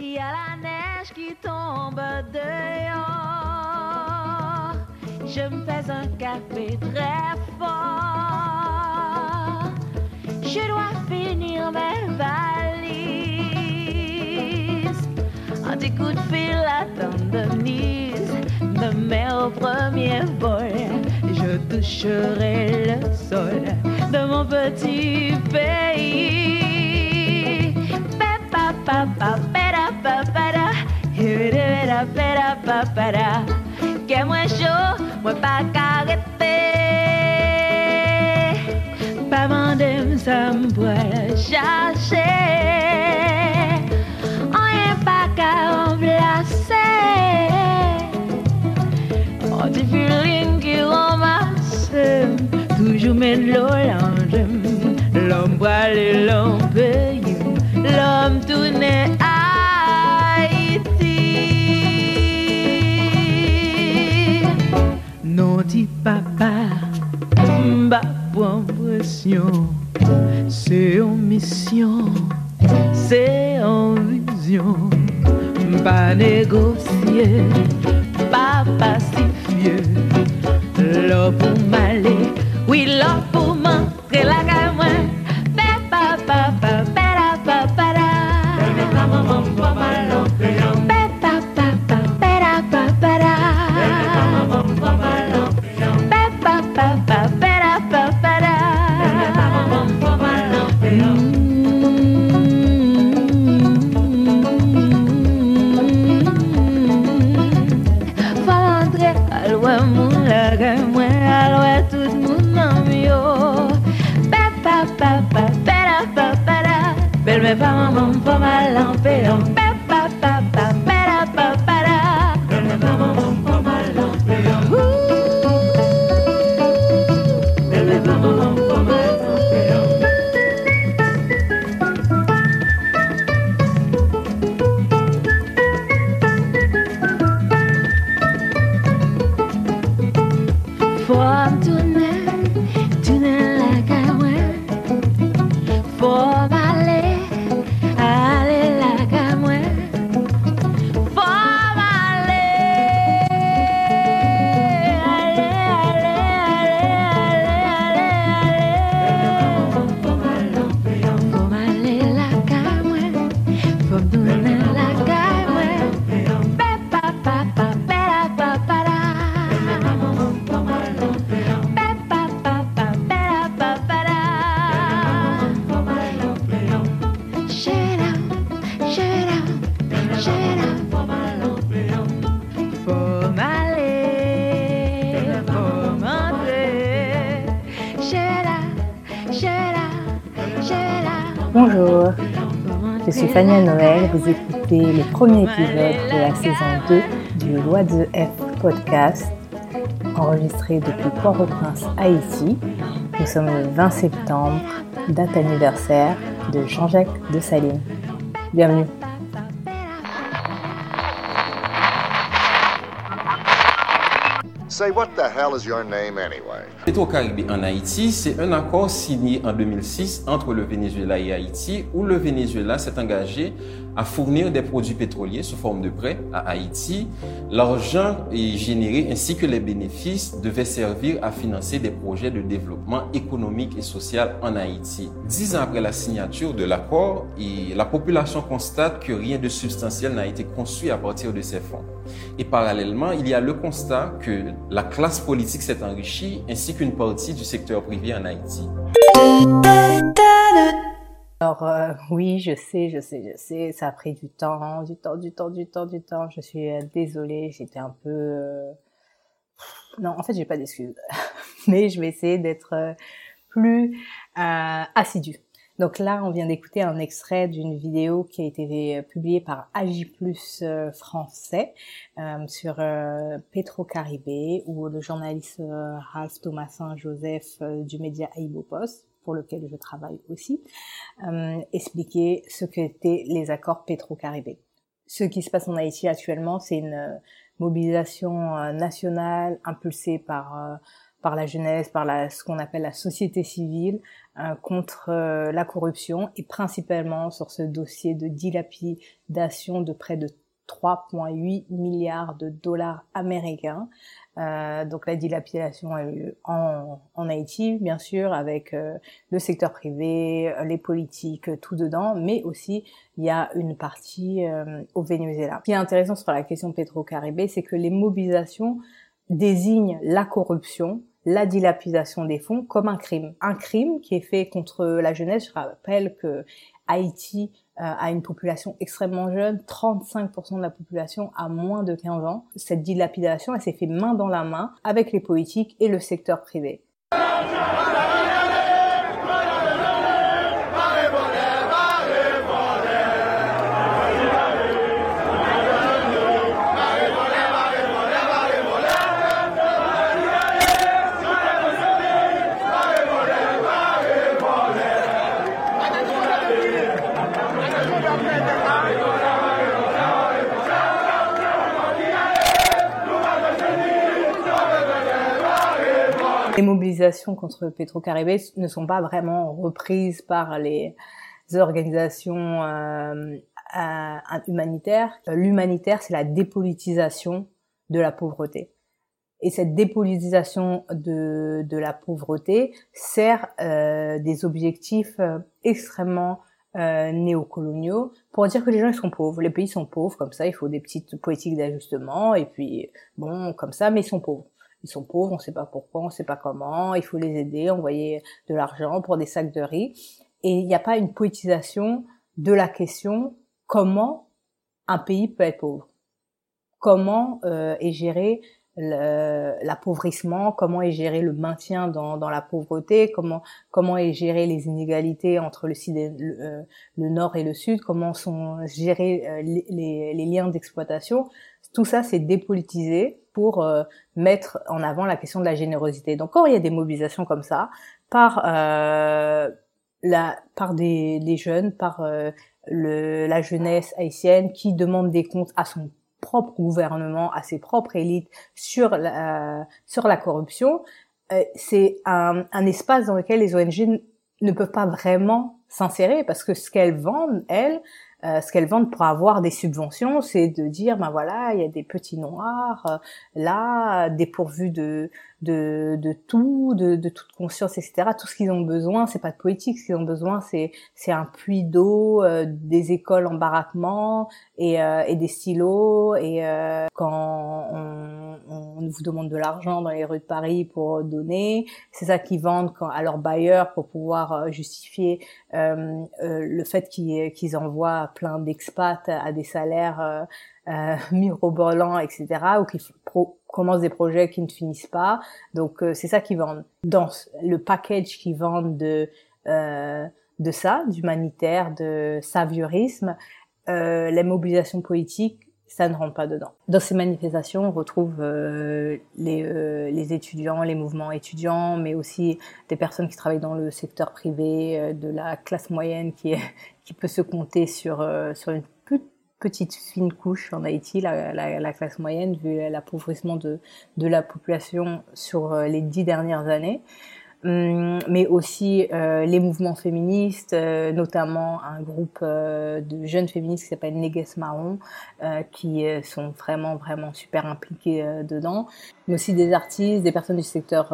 Il y a la neige qui tombe dehors. Je me fais un café très fort. Je dois finir mes valises. Un petit coup de fil à. De mai au premier vol. Je toucherai le sol de mon petit pays. Pa pa pa pera pa para. Pa para. Que moi chaud, moi pas carré Pas ça me pourrait chercher. On est pas qu'à remplacer. On dit feeling qui ramasse. Toujours mène l'eau L'homme boit les C'est une mission, c'est une vision. Pas négocier, Belle me pa maman pa mal en péon suis Fania Noël. Vous écoutez le premier épisode de la saison 2 du Loi de F podcast, enregistré depuis Port-au-Prince, Haïti. Nous sommes le 20 septembre, date anniversaire de Jean-Jacques de Saline. Bienvenue. Say, what the hell is your name anyway? Petro-Karibé en Haïti, c'est un accord signé en 2006 entre le Venezuela et Haïti où le Venezuela s'est engagé à fournir des produits pétroliers sous forme de prêt à Haïti. L'argent est généré ainsi que les bénéfices devaient servir à financer des projets de développement économique et social en Haïti. Dix ans après la signature de l'accord, la population constate que rien de substantiel n'a été construit à partir de ces fonds. Et parallèlement, il y a le constat que la classe politique s'est enrichie ainsi qu'une partie du secteur privé en Haïti. Alors euh, oui, je sais, je sais, je sais, ça a pris du temps, du temps, du temps, du temps, du temps. Je suis euh, désolée, j'étais un peu... euh, Non, en fait, j'ai pas d'excuses. Mais je vais essayer d'être plus assidue. Donc là, on vient d'écouter un extrait d'une vidéo qui a été euh, publiée par Agi euh, français euh, sur euh, Petro-Caribé, où le journaliste euh, Ralph Thomasin Joseph du média Aibo Post, pour lequel je travaille aussi, expliquer ce qu'étaient les accords Petro-Caribé. Ce qui se passe en Haïti actuellement, c'est une mobilisation nationale impulsée par par la jeunesse, par la, ce qu'on appelle la société civile euh, contre euh, la corruption et principalement sur ce dossier de dilapidation de près de 3,8 milliards de dollars américains. Euh, donc la dilapidation a eu en, en Haïti, bien sûr, avec euh, le secteur privé, les politiques, tout dedans, mais aussi il y a une partie au Venezuela. Ce qui est intéressant sur la question pétro-caribé, c'est que les mobilisations désignent la corruption la dilapidation des fonds comme un crime. Un crime qui est fait contre la jeunesse. Je rappelle que Haïti euh, a une population extrêmement jeune, 35% de la population a moins de 15 ans. Cette dilapidation, elle s'est fait main dans la main avec les politiques et le secteur privé. Les mobilisations contre Petro-Caribé ne sont pas vraiment reprises par les organisations euh, humanitaires. L'humanitaire, c'est la dépolitisation de la pauvreté. Et cette dépolitisation de, la pauvreté sert euh, des objectifs euh, extrêmement euh, néocoloniaux pour dire que les gens sont pauvres, les pays sont pauvres, comme ça il faut des petites politiques d'ajustement et puis bon comme ça, mais ils sont pauvres ils sont pauvres, on sait pas pourquoi, on sait pas comment, il faut les aider, envoyer de l'argent pour des sacs de riz. Et il n'y a pas une poétisation de la question comment un pays peut être pauvre. Comment euh, est géré l'appauvrissement, comment est géré le maintien dans, la pauvreté, comment est géré les inégalités entre euh, le nord et le sud, comment sont gérés euh, les liens d'exploitation. Tout ça, c'est dépolitisé pour euh, mettre en avant la question de la générosité. Donc quand il y a des mobilisations comme ça, par euh, la par des, jeunes, par euh, le, la jeunesse haïtienne qui demande des comptes à son propre gouvernement, à ses propres élites sur la, sur la corruption, c'est un, un espace dans lequel les ONG ne peuvent pas vraiment s'insérer parce que ce qu'elles vendent, elles, euh, ce qu'elles vendent pour avoir des subventions, c'est de dire, ben voilà, il y a des petits noirs euh, là, dépourvus de de, de tout, de, de, toute conscience, etc. Tout ce qu'ils ont besoin, c'est pas de politique. Ce qu'ils ont besoin, c'est c'est un puits d'eau, euh, des écoles en baraquement et, euh, et des stylos. Et euh, quand on, on, vous demande de l'argent dans les rues de Paris pour donner, c'est ça qu'ils vendent quand, à leurs bailleurs pour pouvoir justifier le fait qu'ils envoient plein d'expats à des salaires euh, mirobolants, etc. ou qui commencent des projets qui ne finissent pas. Donc euh, c'est ça qu'ils vendent. Dans le package qu'ils vendent de euh, de ça, d'humanitaire, de saviorisme, euh, les mobilisations politiques, ça ne rentre pas dedans. Dans ces manifestations, on retrouve euh, les, euh, les, étudiants, les mouvements étudiants, mais aussi des personnes qui travaillent dans le secteur privé, de la classe moyenne qui, est, qui peut se compter sur, sur une petite fine couche en Haïti, la, la, la classe moyenne, vu l'appauvrissement de, de la population sur euh, les dix dernières années. Hum, mais aussi euh, les mouvements féministes, euh, notamment un groupe de jeunes féministes qui s'appelle Neges Marron, qui sont vraiment vraiment super impliqués dedans, mais aussi des artistes, des personnes du secteur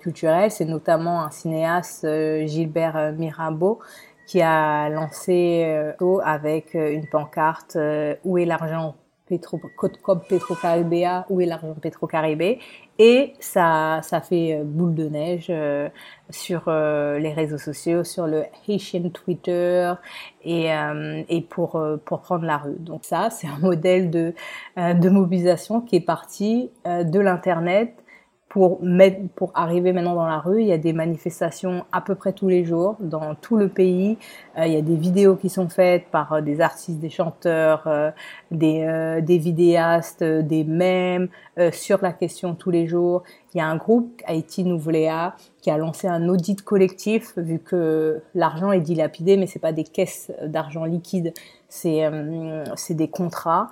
culturel. C'est notamment un cinéaste Gilbert Mirabeau qui a lancé euh, avec euh, une pancarte euh, où est l'argent Petro, Petro-Caribéa, où est l'argent Petro-Caribé? Et ça ça fait boule de neige sur les réseaux sociaux sur le Haitian Twitter et et pour pour prendre la rue. Donc ça c'est un modèle de de mobilisation qui est parti de l'internet pour pour arriver maintenant dans la rue, il y a des manifestations à peu près tous les jours dans tout le pays. Euh, il y a des vidéos qui sont faites par euh, des artistes, des chanteurs, euh, des, des vidéastes, des mèmes sur la question tous les jours. Il y a un groupe Haïti Nouvléa qui a lancé un audit collectif vu que l'argent est dilapidé, mais c'est pas des caisses d'argent liquide, c'est c'est des contrats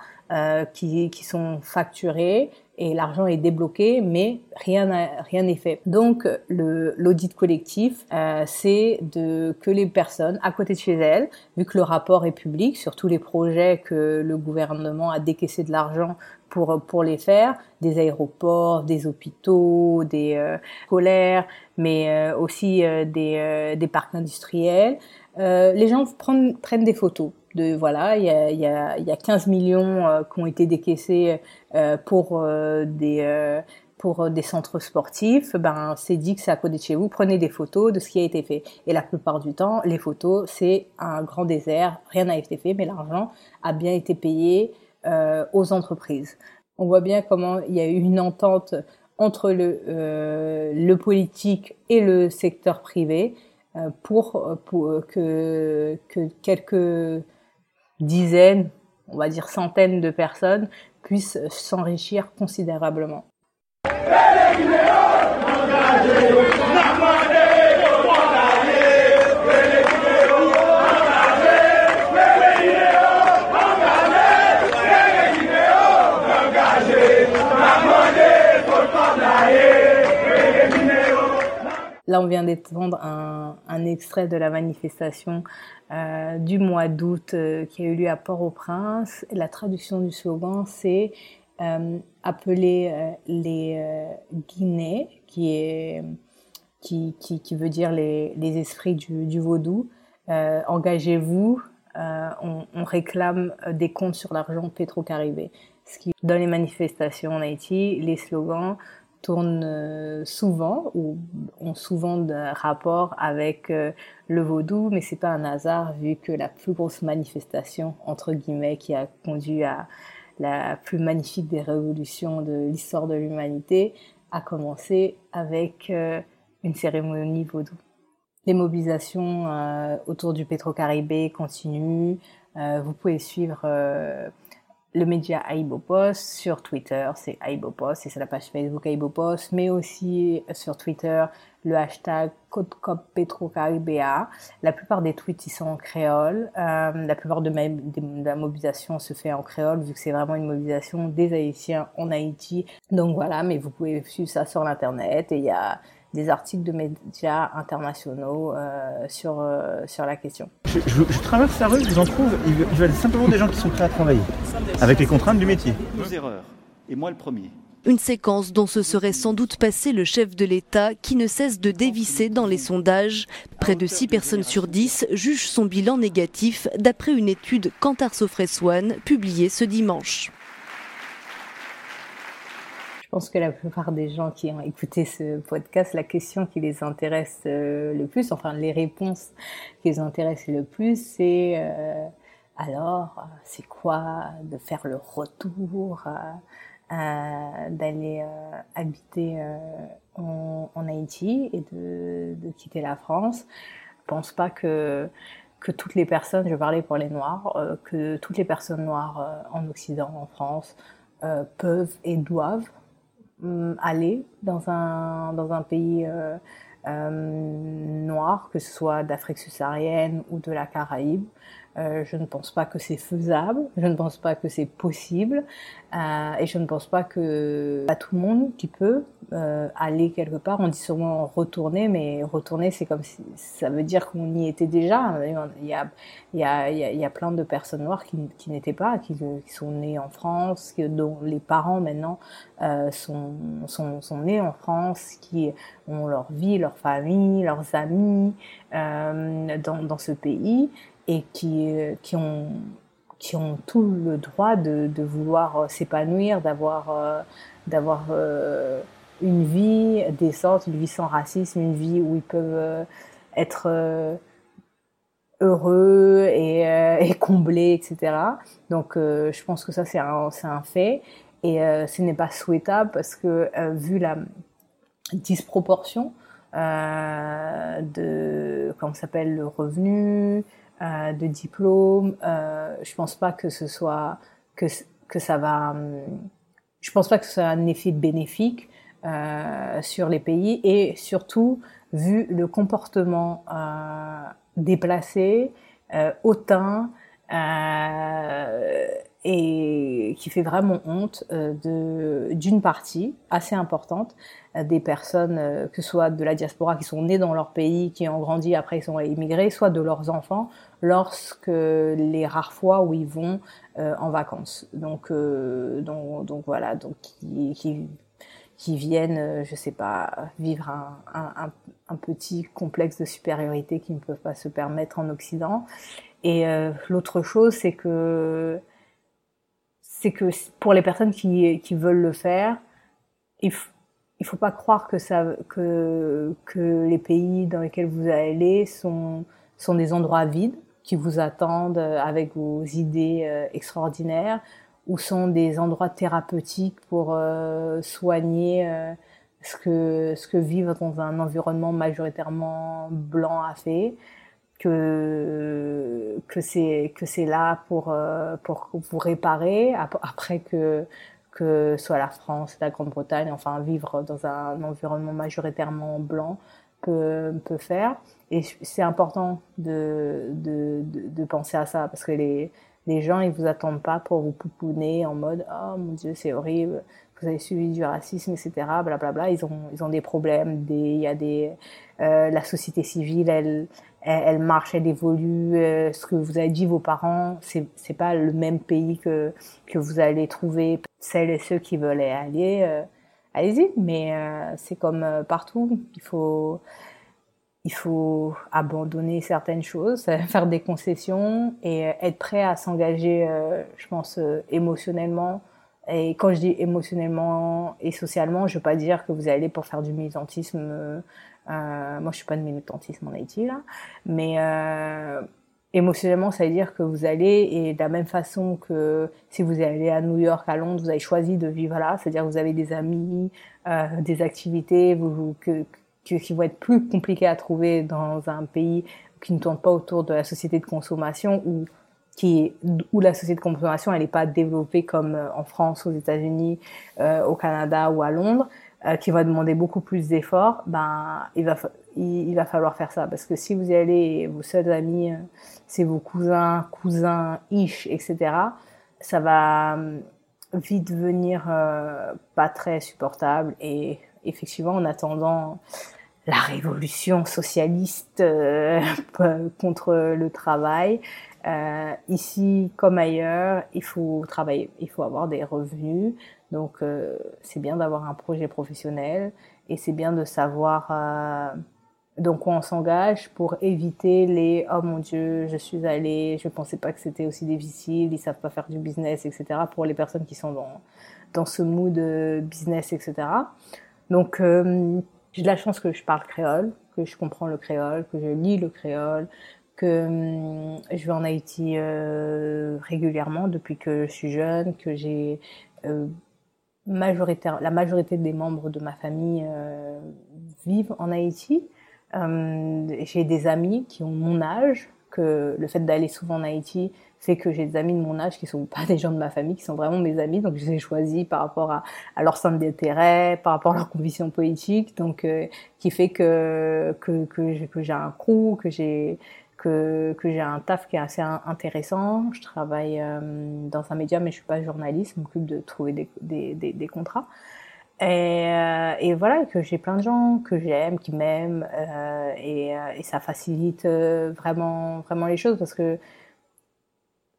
qui qui sont facturés et l'argent est débloqué, mais rien n'est fait. Donc l'audit collectif, euh, c'est que les personnes à côté de chez elles, vu que le rapport est public sur tous les projets que le gouvernement a décaissé de l'argent pour les faire, des aéroports, des hôpitaux, des euh, scolaires, mais euh, aussi euh, des parcs industriels. les gens prennent des photos de voilà, il y a, y, a, y a 15 millions euh, qui ont été décaissés euh, pour euh, des pour des centres sportifs, ben c'est dit que c'est à côté de chez vous. Prenez des photos de ce qui a été fait. Et la plupart du temps, les photos, c'est un grand désert, rien n'a été fait, mais l'argent a bien été payé aux entreprises. On voit bien comment il y a eu une entente entre le, le politique et le secteur privé pour, pour que, que quelques dizaines, on va dire centaines de personnes puissent s'enrichir considérablement. Là, on vient d'entendre un, un, extrait de la manifestation euh, du mois d'août euh, qui a eu lieu à Port-au-Prince. La traduction du slogan, c'est euh, appeler euh, les Guinées, qui, veut dire les, esprits du, du vaudou. Engagez-vous, on, réclame des comptes sur l'argent pétro-caribé. Dans les manifestations en Haïti, les slogans tournent euh, souvent ou ont souvent de rapport avec euh, le vaudou, mais c'est pas un hasard vu que la plus grosse manifestation entre guillemets qui a conduit à la plus magnifique des révolutions de l'histoire de l'humanité a commencé avec euh, une cérémonie vaudou. Les mobilisations autour du Pétro-Caribé continuent. vous pouvez suivre le média Aibopos sur Twitter, c'est Aibopos et c'est la page Facebook Aibopos, mais aussi sur Twitter le hashtag CodeCopPetroCaribéa. La plupart des tweets ils sont en créole. Euh, la plupart de, de, la mobilisation se fait en créole vu que c'est vraiment une mobilisation des Haïtiens en Haïti. Donc voilà, mais vous pouvez suivre ça sur l'internet et il y a des articles de médias internationaux euh, sur, euh, sur la question. Je, je, je, traverse la rue, je vous en trouve, ils veulent simplement des gens qui sont prêts à travailler, avec les contraintes du métier. Deux erreurs, et moi le premier. Une séquence dont se serait sans doute passé le chef de l'État qui ne cesse de dévisser dans les sondages. Près de 6 personnes sur 10 jugent son bilan négatif d'après une étude Cantar Sofreswan publiée ce dimanche. Pense que la plupart des gens qui ont écouté ce podcast, la question qui les intéresse euh, le plus, enfin les réponses qui les intéressent le plus, c'est euh, alors, c'est quoi de faire le retour, euh, d'aller habiter en, Haïti et de, quitter la France? Je pense pas que que toutes les personnes, je parlais pour les Noirs, que toutes les personnes noires en Occident, en France, peuvent et doivent aller dans un, dans un pays euh, euh, noir, que ce soit d'Afrique subsaharienne ou de la Caraïbe. Euh, je ne pense pas que c'est faisable, je ne pense pas que c'est possible, euh, et je ne pense pas que à tout le monde qui peut euh, aller quelque part. On dit souvent retourner, mais retourner, c'est comme si ça veut dire qu'on y était déjà. Il y a, il y a, il y a plein de personnes noires qui, n'étaient pas, qui, qui, sont nées en France, dont les parents maintenant euh, sont, sont, sont nés en France, qui ont leur vie, leur famille, leurs amis euh, dans, dans ce pays et qui, euh, qui, ont, qui ont tout le droit de, de vouloir euh, s'épanouir, d'avoir euh, d'avoir une vie décente, une vie sans racisme, une vie où ils peuvent être heureux et, et comblés, etc. Donc je pense que ça c'est un, un fait et ce n'est pas souhaitable parce que vu la disproportion euh, de comment s'appelle le revenu, euh, de diplôme. Euh, je pense pas que ce soit que que ça va. Je pense pas que ce soit un effet bénéfique euh, sur les pays et surtout vu le comportement euh, déplacé, hautain et qui fait vraiment honte de d'une partie assez importante des personnes, que ce soit de la diaspora qui sont nées dans leur pays, qui ont grandi après ils sont immigrés, soit de leurs enfants lorsque les rares fois où ils vont en vacances. Donc, donc, donc voilà, donc qui, qui, viennent, je sais pas, vivre un, un, petit complexe de supériorité qu'ils ne peuvent pas se permettre en Occident. Et l'autre chose, c'est que c'est que pour les personnes qui, qui veulent le faire, il, il faut pas croire que ça, que, que les pays dans lesquels vous allez sont, sont des endroits vides qui vous attendent avec vos idées euh, extraordinaires ou sont des endroits thérapeutiques pour euh, soigner euh, ce que ce que vivre dans un environnement majoritairement blanc a fait que que c'est que c'est là pour euh, pour vous réparer après que que soit la France, la Grande-Bretagne, enfin vivre dans un environnement majoritairement blanc peut peut faire. Et c'est important de, de, de de penser à ça parce que les les gens ils vous attendent pas pour vous pouponner en mode oh mon dieu c'est horrible vous avez subi du racisme etc blablabla bla, ils ont ils ont des problèmes des il y a des euh, la société civile elle elle, marche, elle évolue. Euh, ce que vous avez dit, vos parents, c'est c'est pas le même pays que que vous allez trouver. Celles et ceux qui veulent aller, euh, allez-y. Mais euh, c'est comme partout, il faut il faut abandonner certaines choses, faire des concessions et être prêt à s'engager, je pense, émotionnellement. Et quand je dis émotionnellement et socialement, je veux pas dire que vous allez pour faire du militantisme euh, moi, je suis pas de militantisme en Haïti, là. Mais euh, émotionnellement, ça veut dire que vous allez, et de la même façon que si vous allez à New York, à Londres, vous avez choisi de vivre là, c'est-à-dire que vous avez des amis, euh, des activités vous, que, que, qui vont être plus compliquées à trouver dans un pays qui ne tourne pas autour de la société de consommation ou qui où la société de consommation elle n'est pas développée comme euh, en France, aux États-Unis, euh, au Canada ou à Londres. Euh, qui va demander beaucoup plus d'efforts, ben il va il, va falloir faire ça parce que si vous y allez, vos seuls amis, euh, c'est vos cousins, cousins, ish, etc. Ça va euh, vite devenir pas très supportable et effectivement en attendant la révolution socialiste contre le travail. Euh, ici comme ailleurs, il faut travailler, il faut avoir des revenus, donc euh, c'est bien d'avoir un projet professionnel et c'est bien de savoir euh, quoi on s'engage pour éviter les oh mon dieu je suis allé je pensais pas que c'était aussi difficile ils savent pas faire du business etc pour les personnes qui sont dans dans ce mood business etc donc euh, j'ai de la chance que je parle créole que je comprends le créole que je lis le créole que hum, je vais en Haïti euh, régulièrement depuis que je suis jeune que j'ai euh, majoritaire, la majorité des membres de ma famille euh, vivent en Haïti. Euh, j'ai des amis qui ont mon âge, que le fait d'aller souvent en Haïti fait que j'ai des amis de mon âge qui sont pas des gens de ma famille, qui sont vraiment mes amis, donc je les ai choisis par rapport à, à leur centre d'intérêt, par rapport à leur conviction politique, donc euh, qui fait que que, j'ai un crew, que j'ai que, j'ai un taf qui est assez intéressant. Je travaille euh, dans un média, mais je suis pas journaliste, je m'occupe de trouver des contrats. Et, euh, et, voilà, que j'ai plein de gens que j'aime, qui m'aiment, euh, et, euh, et, ça facilite euh, vraiment, vraiment les choses parce que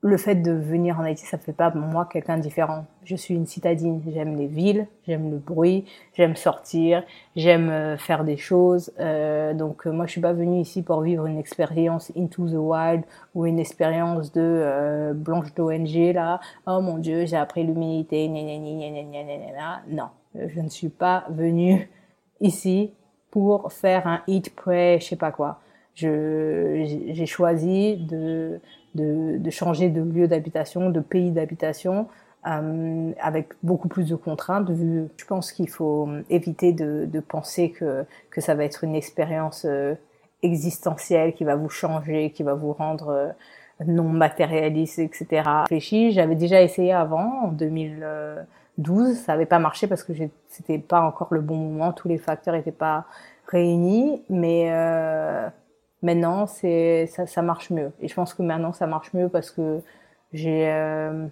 le fait de venir en Haïti, ça fait pas moi quelqu'un différent. Je suis une citadine. J'aime les villes, j'aime le bruit, j'aime sortir, j'aime euh, faire des choses. Euh, donc euh, moi, je suis pas venue ici pour vivre une expérience into the wild ou une expérience de euh, blanche d'ONG là. Oh mon Dieu, j'ai appris l'humilité. Non, je ne suis pas venue ici pour faire un hit pray, je sais pas quoi. J'ai choisi de changer de lieu d'habitation, de pays d'habitation, euh, avec beaucoup plus de contraintes. Je pense qu'il faut éviter de, penser que, ça va être une expérience euh, existentielle qui va vous changer, qui va vous rendre euh, non matérialiste, etc. Réfléchi, j'avais déjà essayé avant, en 2012, ça n'avait pas marché parce que c'était pas encore le bon moment, tous les facteurs n'étaient pas réunis, mais euh, Maintenant, c'est ça, ça marche mieux. Et je pense que maintenant, ça marche mieux parce que j'ai euh,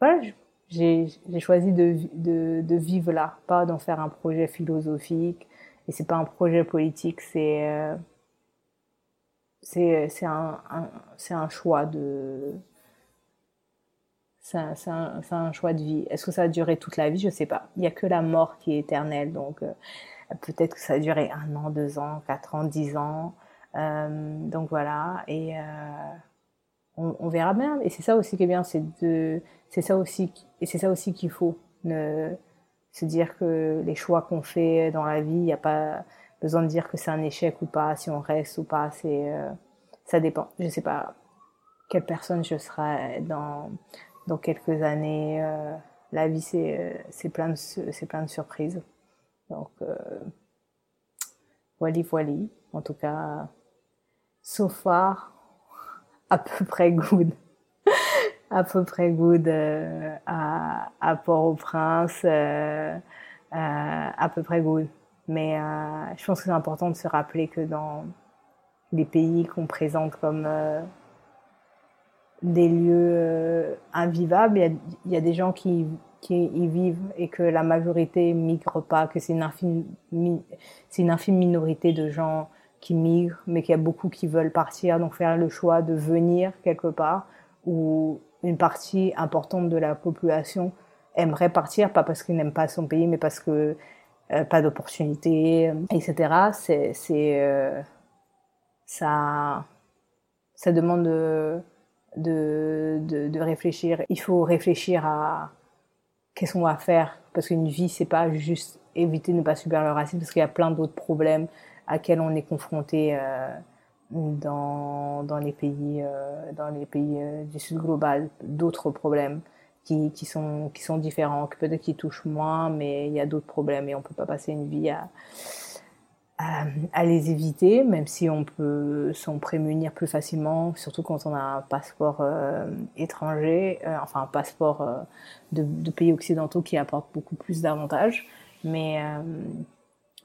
voilà, j'ai choisi de, de, de, vivre là, pas d'en faire un projet philosophique. Et c'est pas un projet politique, c'est euh, c'est un, un c'est un choix de c'est un, choix de vie. Est-ce que ça va durer toute la vie? Je sais pas. Il y a que la mort qui est éternelle, donc euh, peut-être que ça va durer un an, deux ans, quatre ans, dix ans. Euh, donc voilà. Et euh, on, verra bien. Et c'est ça aussi qui est bien, c'est ça aussi, et c'est ça aussi qu'il faut. Ne, se dire que les choix qu'on fait dans la vie, il n'y a pas besoin de dire que c'est un échec ou pas, si on reste ou pas. C'est, ça dépend. Je sais pas quelle personne je serai dans dans quelques années. Euh, la vie, c'est c'est plein de c'est plein de surprises. Donc euh, voilà, voilà. En tout cas, so far, à peu près good. à peu près good euh, à, Port-au-Prince, euh, euh, à peu près good. Mais euh, je pense que c'est important de se rappeler que dans les pays qu'on présente comme euh, des lieux invivables, il y, a, des gens qui, qui y vivent et que la majorité migre pas, que c'est une infime, c'est une infime minorité de gens qui migrent, mais qu'il y a beaucoup qui veulent partir, donc faire le choix de venir quelque part ou une partie importante de la population aimerait partir, pas parce qu'ils n'aiment pas son pays, mais parce que euh, pas d'opportunités, etc. C'est, c'est, euh, ça, ça demande de, de, de, de, réfléchir. Il faut réfléchir à qu'est-ce qu'on va faire, parce qu'une vie, c'est pas juste éviter de ne pas subir le racisme, parce qu'il y a plein d'autres problèmes à quels on est confronté. Euh, dans, dans les pays, euh, dans les pays euh, du Sud global, d'autres problèmes qui, qui, sont, qui sont différents, que peut-être qui touchent moins, mais il y a d'autres problèmes et on peut pas passer une vie à, à, à, les éviter, même si on peut s'en prémunir plus facilement, surtout quand on a un passeport euh, étranger, euh, enfin un passeport euh, de, de, pays occidentaux qui apporte beaucoup plus d'avantages. Mais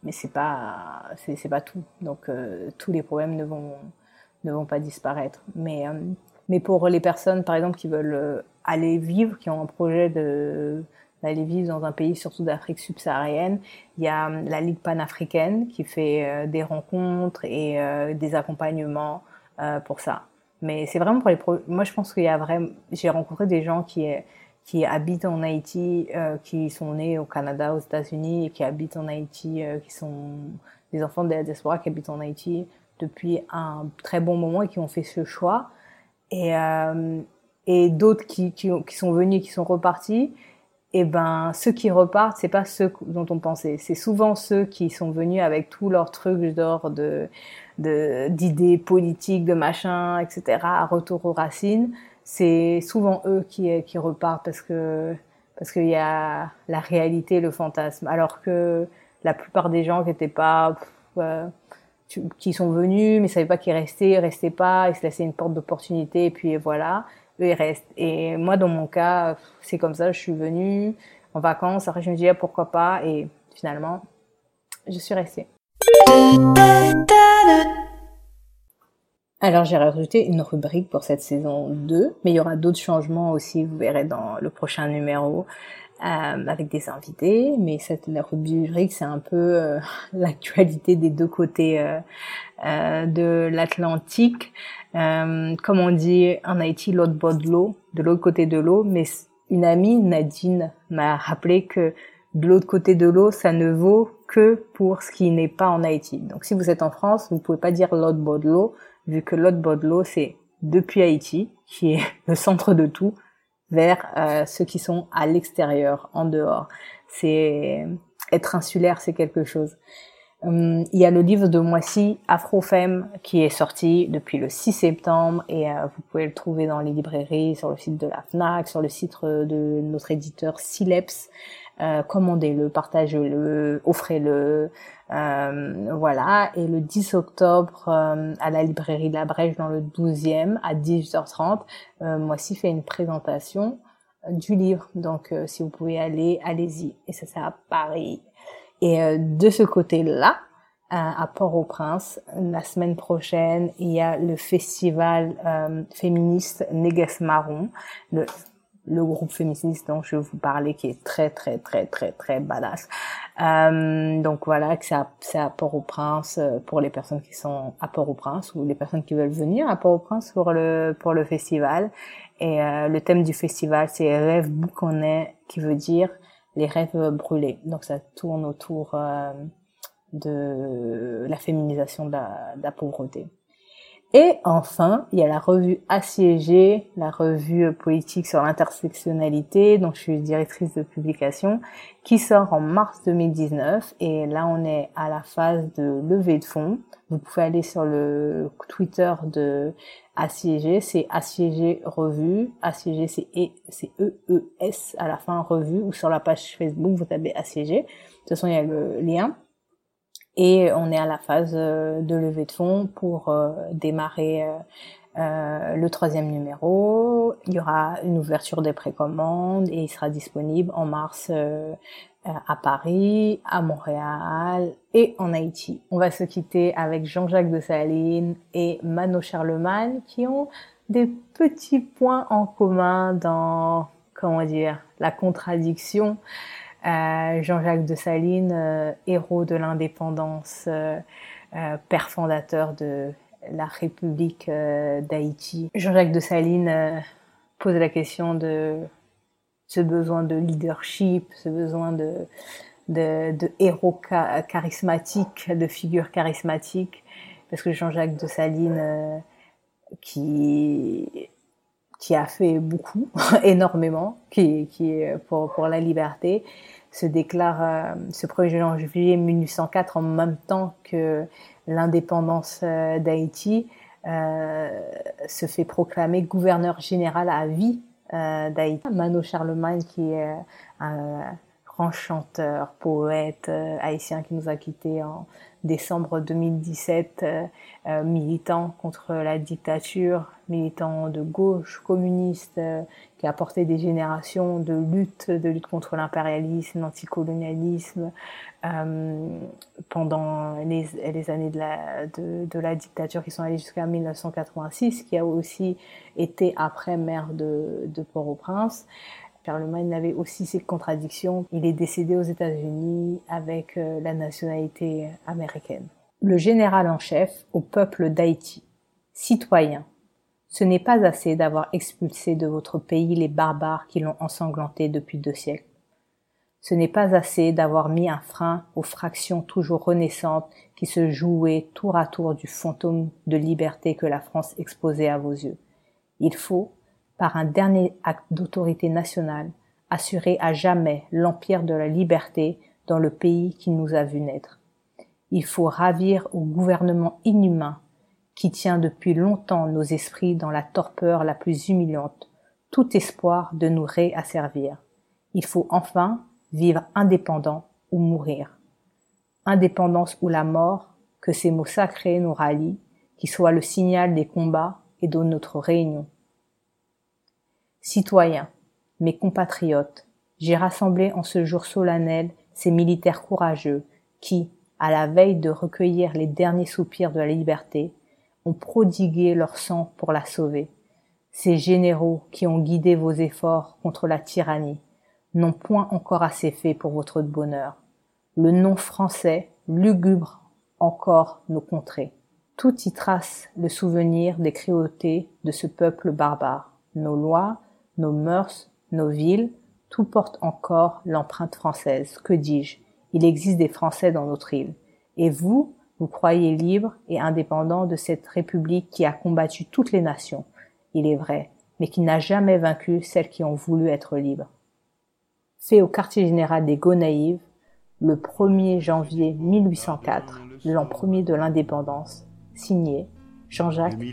mais c'est pas pas tout donc euh, tous les problèmes ne vont ne vont pas disparaître mais euh, mais pour les personnes par exemple qui veulent euh, aller vivre qui ont un projet de d'aller vivre dans un pays surtout d'Afrique subsaharienne il y a la Ligue panafricaine qui fait des rencontres et des accompagnements pour ça mais c'est vraiment pour les pro moi je pense qu'il y a vraiment j'ai rencontré des gens qui habitent en Haïti, euh, qui sont nés au Canada, aux États-Unis, et qui habitent en Haïti, euh, qui sont des enfants de la diaspora qui habitent en Haïti depuis un très bon moment et qui ont fait ce choix. Et, euh, d'autres qui, qui, sont venus, qui sont repartis. Et ben, ceux qui repartent, c'est pas ceux dont on pensait. C'est souvent ceux qui sont venus avec tous leurs trucs d'or d'idées politiques, de machin, etc. à retour aux racines c'est souvent eux qui, qui repartent parce que parce qu'il y a la réalité, le fantasme. Alors que la plupart des gens qui étaient pas, euh, qui sont venus, mais savaient pas qu'ils restaient, restaient pas, ils se laissaient une porte d'opportunité et puis voilà, Et moi dans mon cas, c'est comme ça, je suis venue en vacances, après je me disais ah, pourquoi pas et finalement je suis restée. Alors j'ai rajouté une rubrique pour cette saison 2, mais il y aura d'autres changements aussi, vous verrez dans le prochain numéro, euh, avec des invités. Mais cette rubrique, c'est un peu euh, l'actualité des deux côtés euh, euh de l'Atlantique. Euh, comme on dit en Haïti, l'autre bord de l'eau, de l'autre côté de l'eau. Mais une amie, Nadine, m'a rappelé que de l'autre côté de l'eau, ça ne vaut que pour ce qui n'est pas en Haïti. Donc si vous êtes en France, vous ne pouvez pas dire l'autre bord de l'eau vu que l'autre bord de l'eau, c'est depuis Haïti, qui est le centre de tout, vers euh, ceux qui sont à l'extérieur, en dehors. C'est être insulaire, c'est quelque chose. Hum, il y a le livre de Moissy, Afrofem, qui est sorti depuis le 6 septembre et euh, vous pouvez le trouver dans les librairies, sur le site de la FNAC, sur le site de notre éditeur Sileps. Euh, commandez-le, partagez-le, offrez-le. Euh, voilà. Et le 10 octobre, euh, à la librairie de la Brèche, dans le 12e, à 18h30, euh, moi aussi fait une présentation du livre. Donc, si vous pouvez aller, allez-y. Et ça, c'est à Paris. Et de ce côté-là, à Port-au-Prince. La semaine prochaine, il y a le festival féministe Négus Marron. Le le groupe féministe dont je vous parler qui est très très très très très badass. Euh, donc voilà, que c'est à, à Port-au-Prince euh, pour les personnes qui sont à Port-au-Prince ou les personnes qui veulent venir à Port-au-Prince pour le pour le festival. Et euh, le thème du festival c'est rêve bouconnet qui veut dire les rêves brûlés. Donc ça tourne autour euh, de la féminisation de la, de la pauvreté. Et enfin, il y a la revue Assiégée, la revue politique sur l'intersectionnalité, dont je suis directrice de publication, qui sort en mars 2019. Et là, on est à la phase de levée de fonds. Vous pouvez aller sur le Twitter de Assiégé, c'est Assiégé Revue. Assiégé, c'est E-E-S à la fin, Revue, ou sur la page Facebook, vous tapez Assiégé. De toute façon, il y a le lien. Et on est à la phase euh, de levée de fonds pour euh, démarrer euh, le troisième numéro. Il y aura une ouverture des précommandes et il sera disponible en mars à Paris, à Montréal et en Haïti. On va se quitter avec Jean-Jacques de Saline et Mano Charlemagne qui ont des petits points en commun dans, comment dire, la contradiction. Euh, Jean-Jacques de euh, héros de l'indépendance, euh, père fondateur de la République d'Haïti. Jean-Jacques de Saline pose la question de ce besoin de leadership, ce besoin de, héros charismatiques, de figures charismatiques, parce que Jean-Jacques de Saline, qui qui a fait beaucoup, énormément, qui, qui pour, pour la liberté, se déclare euh, ce 1er janvier 1804 en même temps que l'indépendance euh, d'Haïti, euh, se fait proclamer gouverneur général à vie euh, d'Haïti. Mano Charlemagne, qui est un grand chanteur, poète haïtien qui nous a quittés en décembre 2017, militant contre la dictature, militant de gauche, communiste, qui a porté des générations de lutte, de lutte contre l'impérialisme, l'anticolonialisme euh, pendant les, années de la, dictature qui sont allées jusqu'à 1986, qui a aussi été après maire de Port-au-Prince. Charlemagne avait aussi ses contradictions. Il est décédé aux États-Unis avec euh, la nationalité américaine. Le général en chef au peuple d'Haïti, citoyen, ce n'est pas assez d'avoir expulsé de votre pays les barbares qui l'ont ensanglanté depuis deux siècles. Ce n'est pas assez d'avoir mis un frein aux fractions toujours renaissantes qui se jouaient tour à tour du fantôme de liberté que la France exposait à vos yeux. Il faut, par un dernier acte d'autorité nationale, assurer à jamais l'empire de la liberté dans le pays qui nous a vu naître. Il faut ravir au gouvernement inhumain qui tient depuis longtemps nos esprits dans la torpeur la plus humiliante, tout espoir de nous réasservir. Il faut enfin vivre indépendant ou mourir. Indépendance ou la mort, que ces mots sacrés nous rallient, qui soient le signal des combats et de notre réunion. Citoyens, mes compatriotes, j'ai rassemblé en ce jour solennel ces militaires courageux qui, à la veille de recueillir les derniers soupirs de la liberté, ont prodigué leur sang pour la sauver. Ces généraux qui ont guidé vos efforts contre la tyrannie n'ont point encore assez fait pour votre bonheur. Le nom français lugubre encore nos contrées. Tout y trace le souvenir des cruautés de ce peuple barbare. Nos lois, nos mœurs, nos villes, tout porte encore l'empreinte française. Que dis-je? Il existe des Français dans notre île. Et vous, vous croyez libre et indépendant de cette République qui a combattu toutes les nations, il est vrai, mais qui n'a jamais vaincu celles qui ont voulu être libres. Fait au quartier général des Gonaïves, le 1er janvier 1804, l'an premier de l'indépendance, signé Jean-Jacques de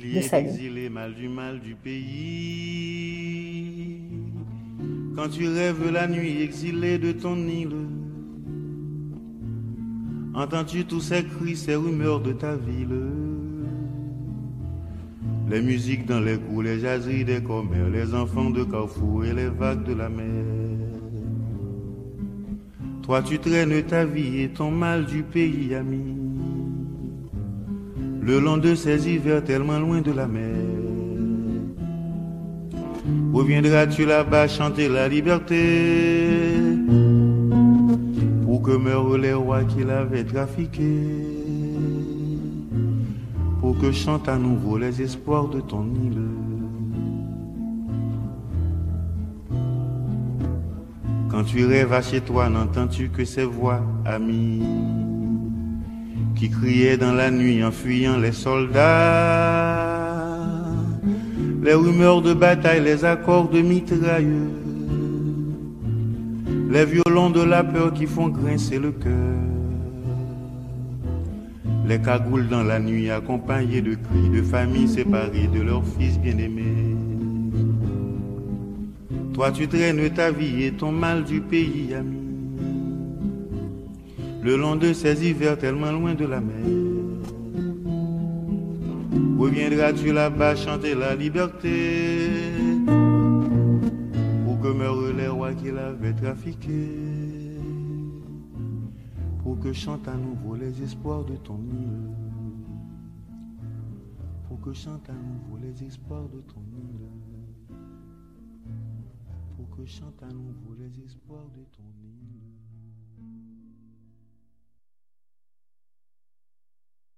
Quand tu rêves la nuit exilée de ton île, Entends-tu tous ces cris, ces rumeurs de ta ville? Les musiques dans les coups, les jaseries des commères, les enfants de Carrefour et les vagues de la mer. Toi tu traînes ta vie et ton mal du pays ami Le long de ces hivers tellement loin de la mer. Reviendras-tu là-bas chanter la liberté? Pour que meurent les rois qui l'avaient trafiqué. Pour que chantent à nouveau les espoirs de ton île. Quand tu rêves à chez toi, n'entends-tu que ces voix amies qui criaient dans la nuit en fuyant les soldats. Les rumeurs de bataille, les accords de mitrailleux. Les violons de la peur qui font grincer le cœur. Les cagoules dans la nuit accompagnés de cris de familles séparées de leurs fils bien-aimés. Toi tu traînes ta vie et ton mal du pays, ami. Le long de ces hivers tellement loin de la mer. Reviendras-tu là-bas chanter la liberté? Pour que meurent les rois qui l'avaient trafiqué Pour que chantent à nouveau les espoirs de ton île Pour que chantent à nouveau les espoirs de ton île que chante à nouveau les espoirs de ton île.